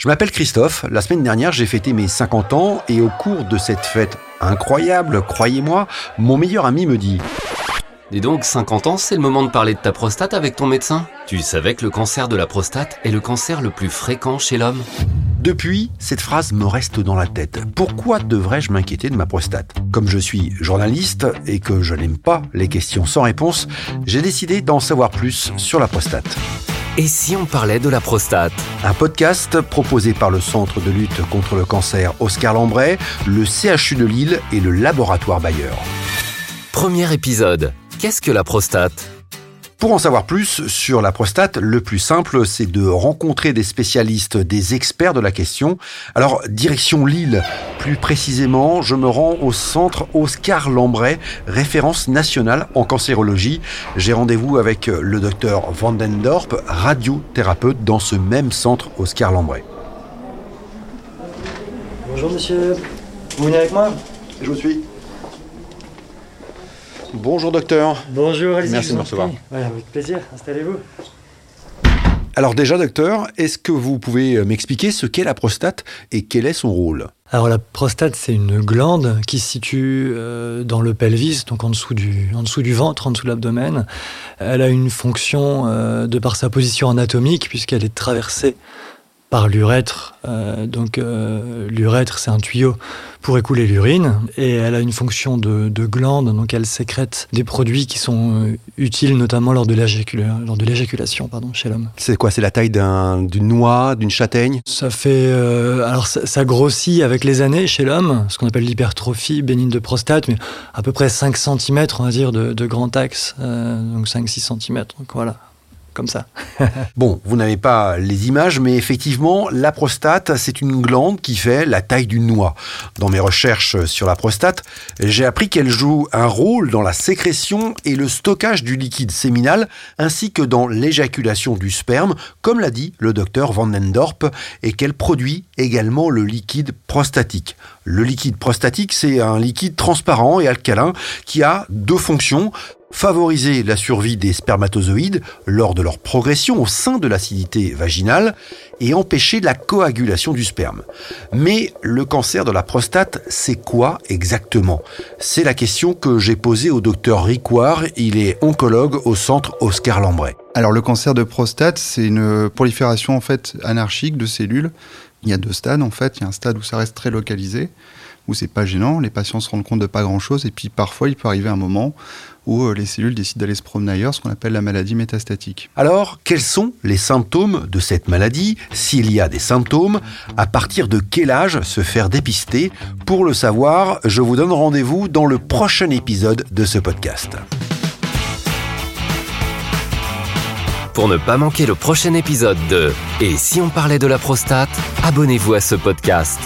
Je m'appelle Christophe, la semaine dernière j'ai fêté mes 50 ans et au cours de cette fête incroyable, croyez-moi, mon meilleur ami me dit Dis donc, 50 ans, c'est le moment de parler de ta prostate avec ton médecin Tu savais que le cancer de la prostate est le cancer le plus fréquent chez l'homme Depuis, cette phrase me reste dans la tête. Pourquoi devrais-je m'inquiéter de ma prostate? Comme je suis journaliste et que je n'aime pas les questions sans réponse, j'ai décidé d'en savoir plus sur la prostate. Et si on parlait de la prostate Un podcast proposé par le Centre de lutte contre le cancer Oscar Lambray, le CHU de Lille et le laboratoire Bayer. Premier épisode. Qu'est-ce que la prostate? Pour en savoir plus sur la prostate, le plus simple, c'est de rencontrer des spécialistes, des experts de la question. Alors, direction Lille, plus précisément, je me rends au centre Oscar Lambray, référence nationale en cancérologie. J'ai rendez-vous avec le docteur Vandendorp, radiothérapeute dans ce même centre Oscar Lambray. Bonjour monsieur, vous venez avec moi? Je vous suis. Bonjour docteur. Bonjour, allez-y. Merci de me recevoir. Ouais, avec plaisir, installez-vous. Alors déjà docteur, est-ce que vous pouvez m'expliquer ce qu'est la prostate et quel est son rôle? Alors la prostate, c'est une glande qui se situe euh, dans le pelvis, donc en dessous du, en dessous du ventre, en dessous de l'abdomen. Elle a une fonction euh, de par sa position anatomique, puisqu'elle est traversée par l'urètre. Euh, donc euh, l'urètre, c'est un tuyau pour écouler l'urine, et elle a une fonction de, de glande, donc elle sécrète des produits qui sont euh, utiles notamment lors de l'éjacula- lors de l'éjaculation pardon, chez l'homme. C'est quoi? C'est la taille d'un- d'une noix, d'une châtaigne? Ça fait. euh, alors, ça, ça grossit avec les années chez l'homme, ce qu'on appelle l'hypertrophie bénigne de prostate, mais à peu près 5 cm, on va dire, de, de grand axe, euh, donc 5-6 cm. Donc voilà, Bon, vous n'avez pas les images, mais effectivement, la prostate, c'est une glande qui fait la taille d'une noix. Dans mes recherches sur la prostate, j'ai appris qu'elle joue un rôle dans la sécrétion et le stockage du liquide séminal, ainsi que dans l'éjaculation du sperme, comme l'a dit le docteur Van den Dorp, et qu'elle produit également le liquide prostatique. Le liquide prostatique, c'est un liquide transparent et alcalin qui a deux fonctions favoriser la survie des spermatozoïdes lors de leur progression au sein de l'acidité vaginale et empêcher la coagulation du sperme. Mais le cancer de la prostate, c'est quoi exactement? C'est la question que j'ai posée au docteur Ricouard, il est oncologue au centre Oscar Lambray. Alors le cancer de prostate, c'est une prolifération en fait anarchique de cellules. Il y a deux stades en fait. Il y a un stade où ça reste très localisé, où c'est pas gênant, les patients se rendent compte de pas grand chose, et puis parfois il peut arriver un moment où euh, les cellules décident d'aller se promener ailleurs, ce qu'on appelle la maladie métastatique. Alors, quels sont les symptômes de cette maladie? S'il y a des symptômes, à partir de quel âge se faire dépister? Pour le savoir, je vous donne rendez-vous dans le prochain épisode de ce podcast. Pour ne pas manquer le prochain épisode de Et si on parlait de la prostate, abonnez-vous à ce podcast.